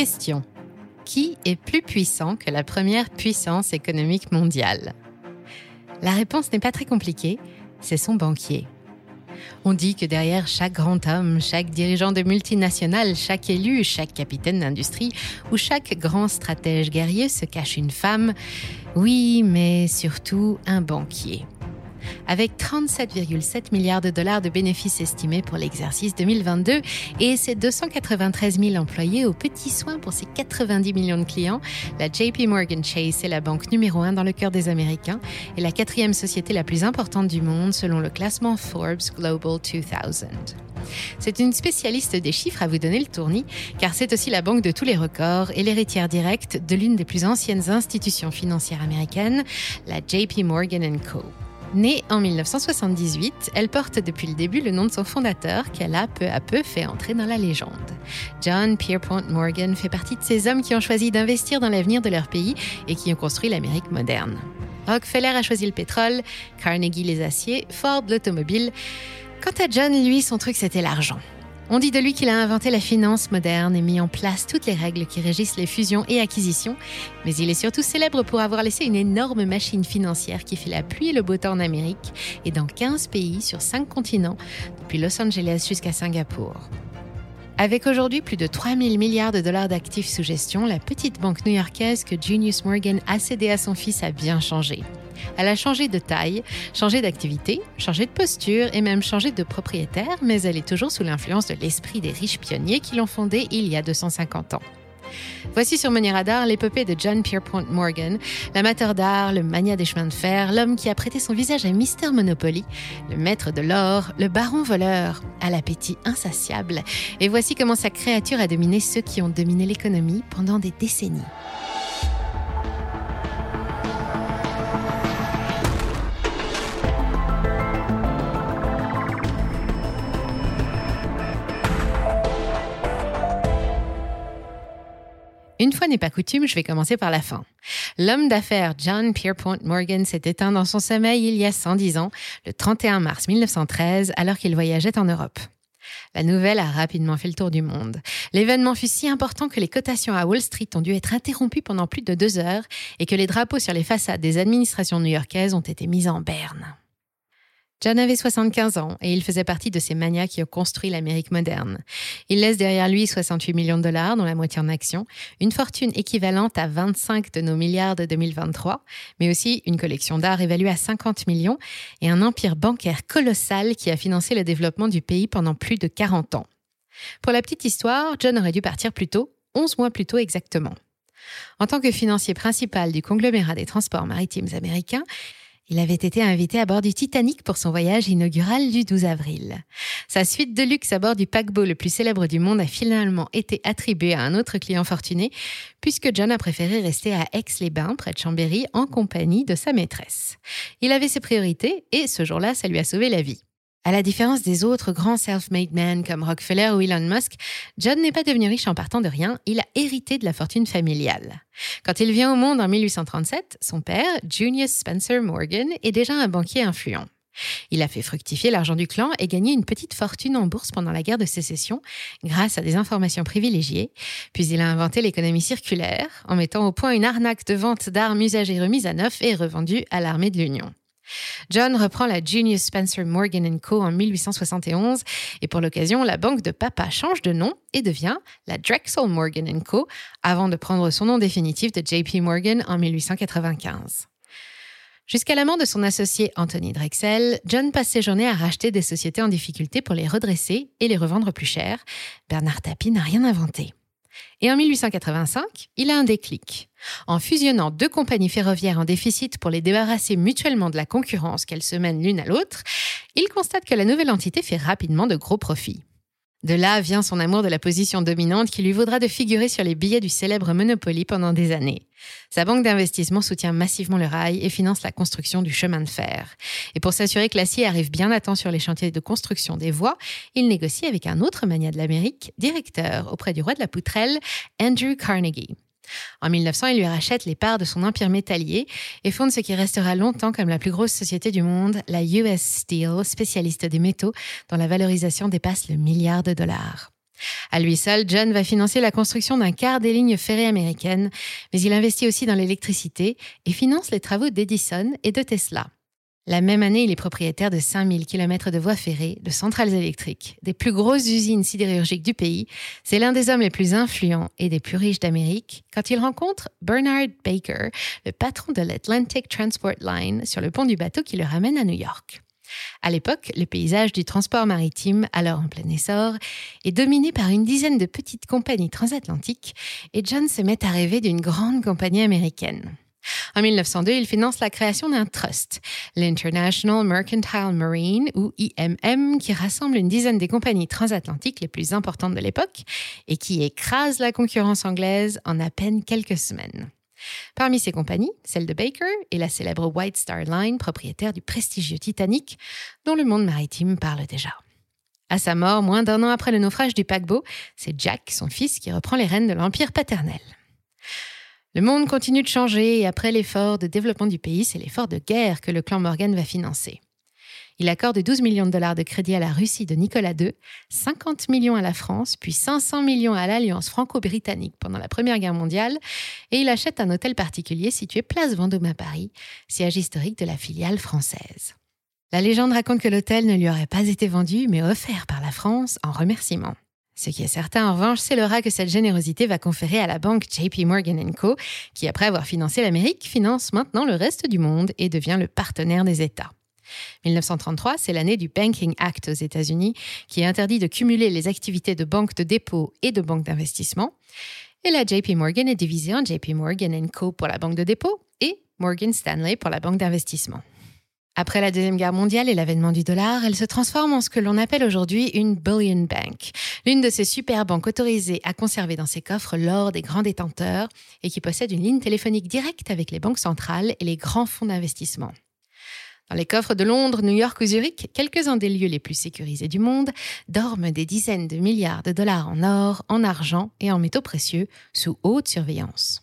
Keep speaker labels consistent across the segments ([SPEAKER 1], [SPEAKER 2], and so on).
[SPEAKER 1] Question. Qui est plus puissant que la première puissance économique mondiale? La réponse n'est pas très compliquée, c'est son banquier. On dit que derrière chaque grand homme, chaque dirigeant de multinationales, chaque élu, chaque capitaine d'industrie ou chaque grand stratège guerrier se cache une femme. Oui, mais surtout un banquier avec 37,7 milliards de dollars de bénéfices estimés pour l'exercice 2022 et ses 293 000 employés aux petits soins pour ses 90 millions de clients, la JP Morgan Chase est la banque numéro un dans le cœur des Américains et la quatrième société la plus importante du monde selon le classement Forbes Global 2000. C'est une spécialiste des chiffres à vous donner le tournis, car c'est aussi la banque de tous les records et l'héritière directe de l'une des plus anciennes institutions financières américaines, la JP Morgan Co. Née en 1978, elle porte depuis le début le nom de son fondateur qu'elle a peu à peu fait entrer dans la légende. John Pierpont Morgan fait partie de ces hommes qui ont choisi d'investir dans l'avenir de leur pays et qui ont construit l'Amérique moderne. Rockefeller a choisi le pétrole, Carnegie les aciers, Ford l'automobile. Quant à John, lui, son truc c'était l'argent. On dit de lui qu'il a inventé la finance moderne et mis en place toutes les règles qui régissent les fusions et acquisitions, mais il est surtout célèbre pour avoir laissé une énorme machine financière qui fait la pluie et le beau temps en Amérique et dans 15 pays sur 5 continents, depuis Los Angeles jusqu'à Singapour. Avec aujourd'hui plus de 3 000 milliards de dollars d'actifs sous gestion, la petite banque new-yorkaise que Junius Morgan a cédée à son fils a bien changé. Elle a changé de taille, changé d'activité, changé de posture et même changé de propriétaire, mais elle est toujours sous l'influence de l'esprit des riches pionniers qui l'ont fondée il y a 250 ans. Voici sur Money Radar l'épopée de John Pierpont Morgan, l'amateur d'art, le mania des chemins de fer, l'homme qui a prêté son visage à Mister Monopoly, le maître de l'or, le baron voleur, à l'appétit insatiable. Et voici comment sa créature a dominé ceux qui ont dominé l'économie pendant des décennies. Une fois n'est pas coutume, je vais commencer par la fin. L'homme d'affaires John Pierpont Morgan s'est éteint dans son sommeil il y a 110 ans, le 31 mars 1913, alors qu'il voyageait en Europe. La nouvelle a rapidement fait le tour du monde. L'événement fut si important que les cotations à Wall Street ont dû être interrompues pendant plus de deux heures et que les drapeaux sur les façades des administrations new-yorkaises ont été mis en berne. John avait 75 ans et il faisait partie de ces manias qui ont construit l'Amérique moderne. Il laisse derrière lui 68 millions de dollars, dont la moitié en actions, une fortune équivalente à 25 de nos milliards de 2023, mais aussi une collection d'art évaluée à 50 millions et un empire bancaire colossal qui a financé le développement du pays pendant plus de 40 ans. Pour la petite histoire, John aurait dû partir plus tôt, 11 mois plus tôt exactement. En tant que financier principal du conglomérat des transports maritimes américains, il avait été invité à bord du Titanic pour son voyage inaugural du 12 avril. Sa suite de luxe à bord du paquebot le plus célèbre du monde a finalement été attribuée à un autre client fortuné, puisque John a préféré rester à Aix-les-Bains, près de Chambéry, en compagnie de sa maîtresse. Il avait ses priorités et ce jour-là, ça lui a sauvé la vie. À la différence des autres grands self-made men comme Rockefeller ou Elon Musk, John n'est pas devenu riche en partant de rien, il a hérité de la fortune familiale. Quand il vient au monde en 1837, son père, Junius Spencer Morgan, est déjà un banquier influent. Il a fait fructifier l'argent du clan et gagné une petite fortune en bourse pendant la guerre de sécession grâce à des informations privilégiées. Puis il a inventé l'économie circulaire en mettant au point une arnaque de vente d'armes usagées remises à neuf et revendues à l'armée de l'Union. John reprend la Junius Spencer Morgan Co. en 1871 et pour l'occasion, la banque de papa change de nom et devient la Drexel Morgan Co. avant de prendre son nom définitif de JP Morgan en 1895. Jusqu'à la mort de son associé Anthony Drexel, John passe ses journées à racheter des sociétés en difficulté pour les redresser et les revendre plus cher. Bernard Tapie n'a rien inventé. Et en 1885, il a un déclic. En fusionnant deux compagnies ferroviaires en déficit pour les débarrasser mutuellement de la concurrence qu'elles se mènent l'une à l'autre, il constate que la nouvelle entité fait rapidement de gros profits. De là vient son amour de la position dominante qui lui vaudra de figurer sur les billets du célèbre Monopoly pendant des années. Sa banque d'investissement soutient massivement le rail et finance la construction du chemin de fer. Et pour s'assurer que l'acier arrive bien à temps sur les chantiers de construction des voies, il négocie avec un autre mania de l'Amérique, directeur auprès du roi de la poutrelle, Andrew Carnegie. En 1900, il lui rachète les parts de son empire métallier et fonde ce qui restera longtemps comme la plus grosse société du monde, la US Steel, spécialiste des métaux, dont la valorisation dépasse le milliard de dollars. À lui seul, John va financer la construction d'un quart des lignes ferrées américaines, mais il investit aussi dans l'électricité et finance les travaux d'Edison et de Tesla. La même année, il est propriétaire de 5000 km de voies ferrées, de centrales électriques, des plus grosses usines sidérurgiques du pays. C'est l'un des hommes les plus influents et des plus riches d'Amérique quand il rencontre Bernard Baker, le patron de l'Atlantic Transport Line, sur le pont du bateau qui le ramène à New York. À l'époque, le paysage du transport maritime, alors en plein essor, est dominé par une dizaine de petites compagnies transatlantiques et John se met à rêver d'une grande compagnie américaine. En 1902, il finance la création d'un trust, l'International Mercantile Marine, ou IMM, qui rassemble une dizaine des compagnies transatlantiques les plus importantes de l'époque et qui écrase la concurrence anglaise en à peine quelques semaines. Parmi ces compagnies, celle de Baker et la célèbre White Star Line, propriétaire du prestigieux Titanic, dont le monde maritime parle déjà. À sa mort, moins d'un an après le naufrage du paquebot, c'est Jack, son fils, qui reprend les rênes de l'empire paternel. Le monde continue de changer et après l'effort de développement du pays, c'est l'effort de guerre que le clan Morgan va financer. Il accorde 12 millions de dollars de crédit à la Russie de Nicolas II, 50 millions à la France, puis 500 millions à l'Alliance franco-britannique pendant la Première Guerre mondiale, et il achète un hôtel particulier situé place Vendôme à Paris, siège historique de la filiale française. La légende raconte que l'hôtel ne lui aurait pas été vendu, mais offert par la France en remerciement. Ce qui est certain, en revanche, c'est l'aura que cette générosité va conférer à la banque JP Morgan Co., qui, après avoir financé l'Amérique, finance maintenant le reste du monde et devient le partenaire des États. 1933, c'est l'année du Banking Act aux États-Unis qui interdit de cumuler les activités de banque de dépôt et de banque d'investissement. Et la JP Morgan est divisée en JP Morgan Co pour la banque de dépôt et Morgan Stanley pour la banque d'investissement. Après la Deuxième Guerre mondiale et l'avènement du dollar, elle se transforme en ce que l'on appelle aujourd'hui une bullion bank, l'une de ces super banques autorisées à conserver dans ses coffres l'or des grands détenteurs et qui possède une ligne téléphonique directe avec les banques centrales et les grands fonds d'investissement. Dans les coffres de Londres, New York ou Zurich, quelques-uns des lieux les plus sécurisés du monde, dorment des dizaines de milliards de dollars en or, en argent et en métaux précieux sous haute surveillance.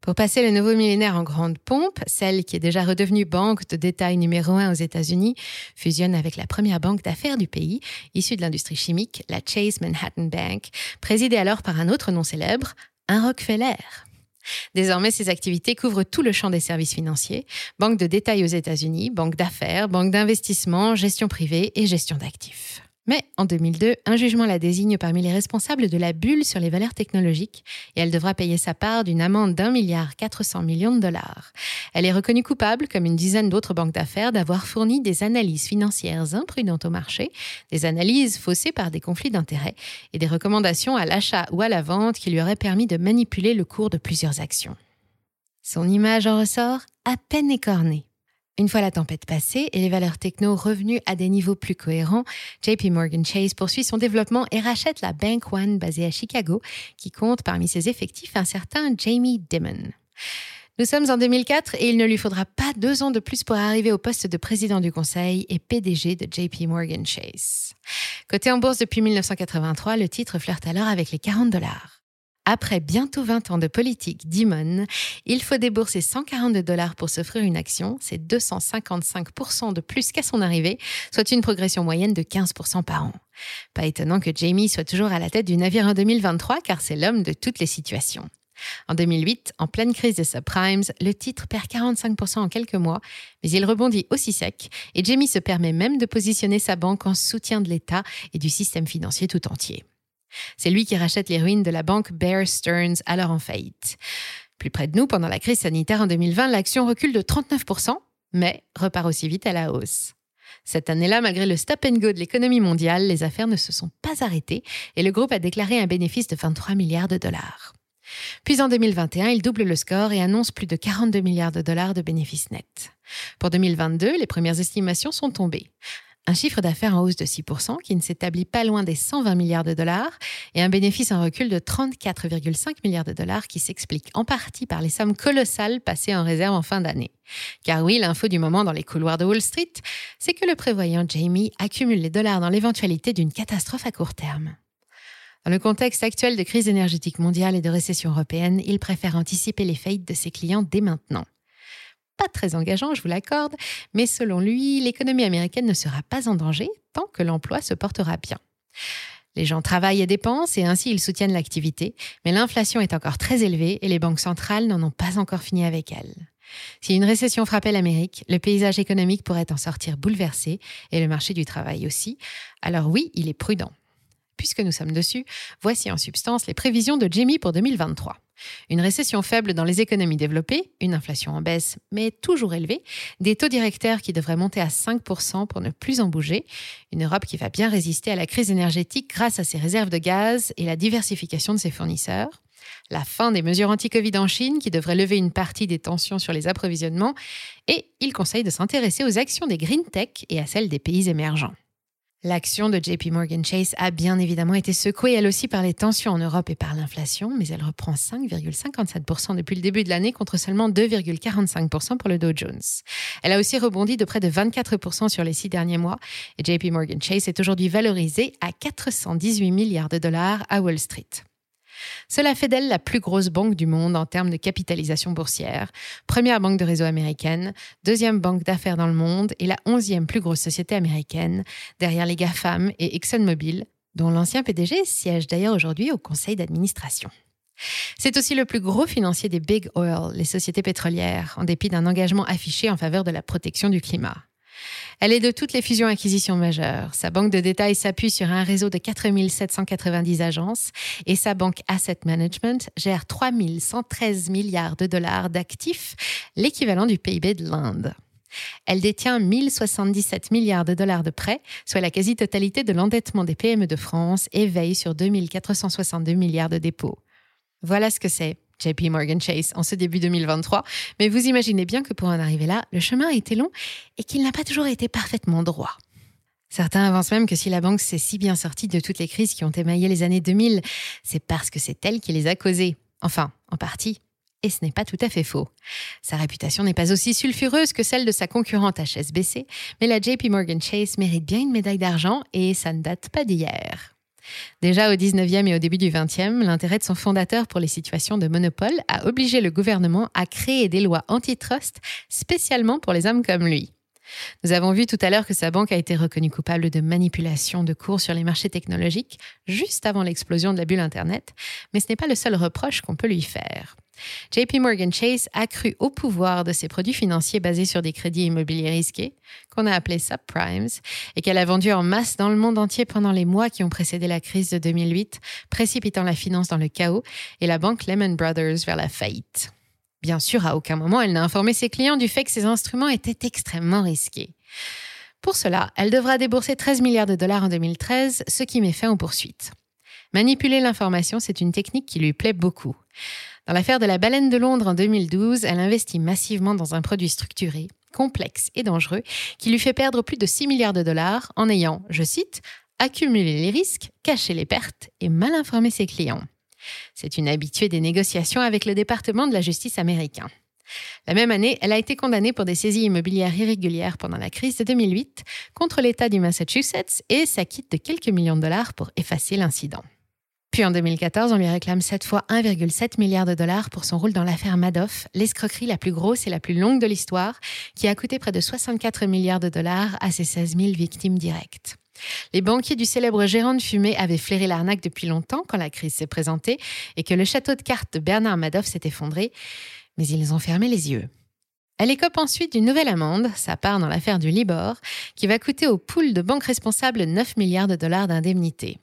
[SPEAKER 1] Pour passer le nouveau millénaire en grande pompe, celle qui est déjà redevenue banque de détail numéro un aux États-Unis fusionne avec la première banque d'affaires du pays, issue de l'industrie chimique, la Chase Manhattan Bank, présidée alors par un autre nom célèbre, un Rockefeller. Désormais, ces activités couvrent tout le champ des services financiers, banque de détail aux États-Unis, banque d'affaires, banque d'investissement, gestion privée et gestion d'actifs. Mais en 2002, un jugement la désigne parmi les responsables de la bulle sur les valeurs technologiques et elle devra payer sa part d'une amende d'un milliard 400 millions de dollars. Elle est reconnue coupable, comme une dizaine d'autres banques d'affaires, d'avoir fourni des analyses financières imprudentes au marché, des analyses faussées par des conflits d'intérêts et des recommandations à l'achat ou à la vente qui lui auraient permis de manipuler le cours de plusieurs actions. Son image en ressort à peine écornée. Une fois la tempête passée et les valeurs techno revenues à des niveaux plus cohérents, JP Morgan Chase poursuit son développement et rachète la Bank One basée à Chicago, qui compte parmi ses effectifs un certain Jamie Dimon. Nous sommes en 2004 et il ne lui faudra pas deux ans de plus pour arriver au poste de président du conseil et PDG de JP Morgan Chase. Côté en bourse depuis 1983, le titre flirte alors avec les 40 dollars. Après bientôt 20 ans de politique d'Imon, il faut débourser 142 dollars pour s'offrir une action, c'est 255% de plus qu'à son arrivée, soit une progression moyenne de 15% par an. Pas étonnant que Jamie soit toujours à la tête du navire en 2023 car c'est l'homme de toutes les situations. En 2008, en pleine crise des subprimes, le titre perd 45% en quelques mois, mais il rebondit aussi sec et Jamie se permet même de positionner sa banque en soutien de l'État et du système financier tout entier. C'est lui qui rachète les ruines de la banque Bear Stearns, alors en faillite. Plus près de nous, pendant la crise sanitaire en 2020, l'action recule de 39%, mais repart aussi vite à la hausse. Cette année-là, malgré le stop and go de l'économie mondiale, les affaires ne se sont pas arrêtées et le groupe a déclaré un bénéfice de 23 milliards de dollars. Puis en 2021, il double le score et annonce plus de 42 milliards de dollars de bénéfices nets. Pour 2022, les premières estimations sont tombées un chiffre d'affaires en hausse de 6% qui ne s'établit pas loin des 120 milliards de dollars et un bénéfice en recul de 34,5 milliards de dollars qui s'explique en partie par les sommes colossales passées en réserve en fin d'année. Car oui, l'info du moment dans les couloirs de Wall Street, c'est que le prévoyant Jamie accumule les dollars dans l'éventualité d'une catastrophe à court terme. Dans le contexte actuel de crise énergétique mondiale et de récession européenne, il préfère anticiper les faillites de ses clients dès maintenant pas très engageant, je vous l'accorde, mais selon lui, l'économie américaine ne sera pas en danger tant que l'emploi se portera bien. Les gens travaillent et dépensent et ainsi ils soutiennent l'activité, mais l'inflation est encore très élevée et les banques centrales n'en ont pas encore fini avec elle. Si une récession frappait l'Amérique, le paysage économique pourrait en sortir bouleversé et le marché du travail aussi. Alors oui, il est prudent. Puisque nous sommes dessus, voici en substance les prévisions de Jimmy pour 2023. Une récession faible dans les économies développées, une inflation en baisse mais toujours élevée, des taux directeurs qui devraient monter à 5% pour ne plus en bouger, une Europe qui va bien résister à la crise énergétique grâce à ses réserves de gaz et la diversification de ses fournisseurs, la fin des mesures anti-Covid en Chine qui devraient lever une partie des tensions sur les approvisionnements, et il conseille de s'intéresser aux actions des green tech et à celles des pays émergents. L'action de JP Morgan Chase a bien évidemment été secouée elle aussi par les tensions en Europe et par l'inflation, mais elle reprend 5,57% depuis le début de l'année contre seulement 2,45% pour le Dow Jones. Elle a aussi rebondi de près de 24% sur les six derniers mois et JP Morgan Chase est aujourd'hui valorisée à 418 milliards de dollars à Wall Street. Cela fait d'elle la plus grosse banque du monde en termes de capitalisation boursière, première banque de réseau américaine, deuxième banque d'affaires dans le monde et la onzième plus grosse société américaine, derrière les GAFAM et ExxonMobil, dont l'ancien PDG siège d'ailleurs aujourd'hui au conseil d'administration. C'est aussi le plus gros financier des Big Oil, les sociétés pétrolières, en dépit d'un engagement affiché en faveur de la protection du climat. Elle est de toutes les fusions-acquisitions majeures. Sa banque de détail s'appuie sur un réseau de 4790 agences et sa banque Asset Management gère 3113 milliards de dollars d'actifs, l'équivalent du PIB de l'Inde. Elle détient 1077 milliards de dollars de prêts, soit la quasi-totalité de l'endettement des PME de France, et veille sur 2462 milliards de dépôts. Voilà ce que c'est JP Morgan Chase en ce début 2023. Mais vous imaginez bien que pour en arriver là, le chemin a été long et qu'il n'a pas toujours été parfaitement droit. Certains avancent même que si la banque s'est si bien sortie de toutes les crises qui ont émaillé les années 2000, c'est parce que c'est elle qui les a causées. Enfin, en partie. Et ce n'est pas tout à fait faux. Sa réputation n'est pas aussi sulfureuse que celle de sa concurrente HSBC, mais la JP Morgan Chase mérite bien une médaille d'argent et ça ne date pas d'hier. Déjà au 19e et au début du 20e, l'intérêt de son fondateur pour les situations de monopole a obligé le gouvernement à créer des lois antitrust spécialement pour les hommes comme lui. Nous avons vu tout à l'heure que sa banque a été reconnue coupable de manipulation de cours sur les marchés technologiques juste avant l'explosion de la bulle Internet, mais ce n'est pas le seul reproche qu'on peut lui faire. JP Morgan Chase a cru au pouvoir de ses produits financiers basés sur des crédits immobiliers risqués, qu'on a appelés subprimes, et qu'elle a vendus en masse dans le monde entier pendant les mois qui ont précédé la crise de 2008, précipitant la finance dans le chaos et la banque Lehman Brothers vers la faillite. Bien sûr, à aucun moment elle n'a informé ses clients du fait que ces instruments étaient extrêmement risqués. Pour cela, elle devra débourser 13 milliards de dollars en 2013, ce qui met fin aux poursuites. Manipuler l'information, c'est une technique qui lui plaît beaucoup. Dans l'affaire de la baleine de Londres en 2012, elle investit massivement dans un produit structuré, complexe et dangereux qui lui fait perdre plus de 6 milliards de dollars en ayant, je cite, accumulé les risques, caché les pertes et mal informé ses clients. C'est une habituée des négociations avec le département de la justice américain. La même année, elle a été condamnée pour des saisies immobilières irrégulières pendant la crise de 2008 contre l'État du Massachusetts et s'acquitte de quelques millions de dollars pour effacer l'incident. Puis en 2014, on lui réclame cette fois 1,7 milliard de dollars pour son rôle dans l'affaire Madoff, l'escroquerie la plus grosse et la plus longue de l'histoire, qui a coûté près de 64 milliards de dollars à ses 16 000 victimes directes. Les banquiers du célèbre gérant de fumée avaient flairé l'arnaque depuis longtemps quand la crise s'est présentée et que le château de cartes de Bernard Madoff s'est effondré, mais ils ont fermé les yeux. Elle écope ensuite d'une nouvelle amende, sa part dans l'affaire du Libor, qui va coûter aux poules de banques responsables 9 milliards de dollars d'indemnité.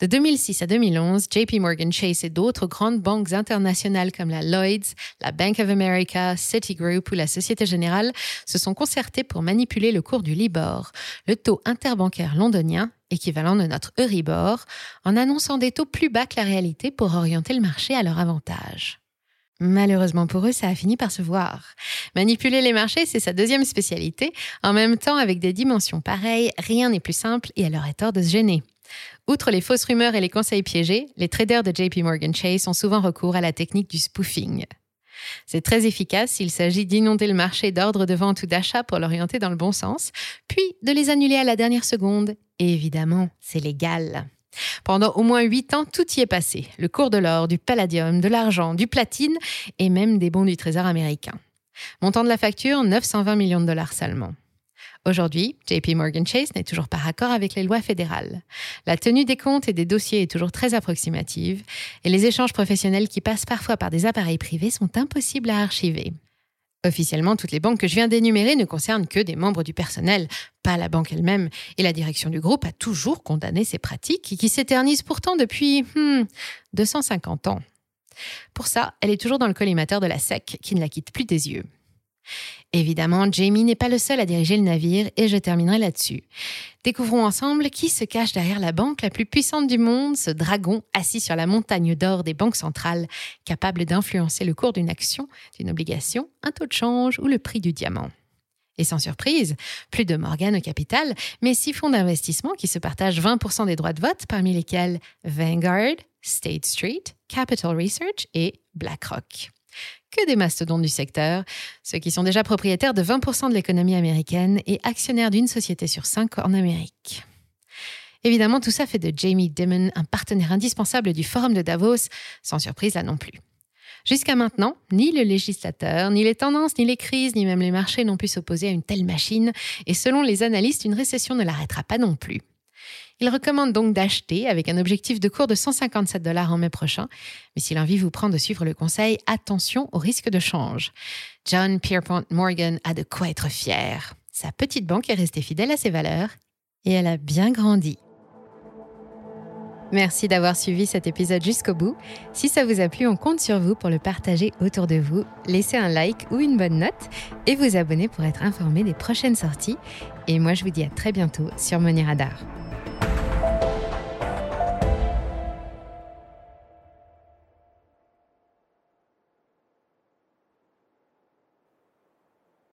[SPEAKER 1] De 2006 à 2011, JP Morgan Chase et d'autres grandes banques internationales comme la Lloyds, la Bank of America, Citigroup ou la Société Générale se sont concertées pour manipuler le cours du Libor, le taux interbancaire londonien, équivalent de notre Euribor, en annonçant des taux plus bas que la réalité pour orienter le marché à leur avantage. Malheureusement pour eux, ça a fini par se voir. Manipuler les marchés, c'est sa deuxième spécialité. En même temps, avec des dimensions pareilles, rien n'est plus simple et elle aurait tort de se gêner. Outre les fausses rumeurs et les conseils piégés, les traders de JP Morgan Chase ont souvent recours à la technique du spoofing. C'est très efficace, il s'agit d'inonder le marché d'ordres de vente ou d'achat pour l'orienter dans le bon sens, puis de les annuler à la dernière seconde. Et évidemment, c'est légal. Pendant au moins huit ans, tout y est passé. Le cours de l'or, du palladium, de l'argent, du platine et même des bons du trésor américain. Montant de la facture, 920 millions de dollars seulement. Aujourd'hui, JP Morgan Chase n'est toujours pas raccord avec les lois fédérales. La tenue des comptes et des dossiers est toujours très approximative et les échanges professionnels qui passent parfois par des appareils privés sont impossibles à archiver. Officiellement, toutes les banques que je viens d'énumérer ne concernent que des membres du personnel, pas la banque elle-même, et la direction du groupe a toujours condamné ces pratiques qui s'éternisent pourtant depuis 250 hmm, ans. Pour ça, elle est toujours dans le collimateur de la SEC qui ne la quitte plus des yeux. Évidemment, Jamie n'est pas le seul à diriger le navire et je terminerai là-dessus. Découvrons ensemble qui se cache derrière la banque la plus puissante du monde, ce dragon assis sur la montagne d'or des banques centrales, capable d'influencer le cours d'une action, d'une obligation, un taux de change ou le prix du diamant. Et sans surprise, plus de Morgan au capital, mais six fonds d'investissement qui se partagent 20% des droits de vote, parmi lesquels Vanguard, State Street, Capital Research et BlackRock que des mastodontes du secteur, ceux qui sont déjà propriétaires de 20% de l'économie américaine et actionnaires d'une société sur cinq en Amérique. Évidemment, tout ça fait de Jamie Dimon un partenaire indispensable du Forum de Davos, sans surprise là non plus. Jusqu'à maintenant, ni le législateur, ni les tendances, ni les crises, ni même les marchés n'ont pu s'opposer à une telle machine, et selon les analystes, une récession ne l'arrêtera pas non plus. Il recommande donc d'acheter avec un objectif de cours de 157 dollars en mai prochain. Mais si l'envie vous prend de suivre le conseil, attention au risque de change. John Pierpont Morgan a de quoi être fier. Sa petite banque est restée fidèle à ses valeurs et elle a bien grandi. Merci d'avoir suivi cet épisode jusqu'au bout. Si ça vous a plu, on compte sur vous pour le partager autour de vous. Laissez un like ou une bonne note et vous abonner pour être informé des prochaines sorties. Et moi, je vous dis à très bientôt sur Money Radar.